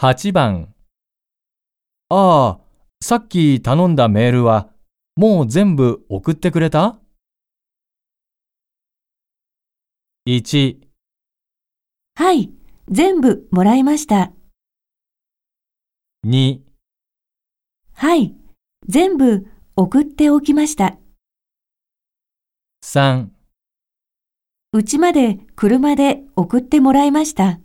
8番ああ、さっき頼んだメールはもう全部送ってくれた ?1、はい、全部もらいました。2、はい、全部送っておきました。3うちまで車で送ってもらいました。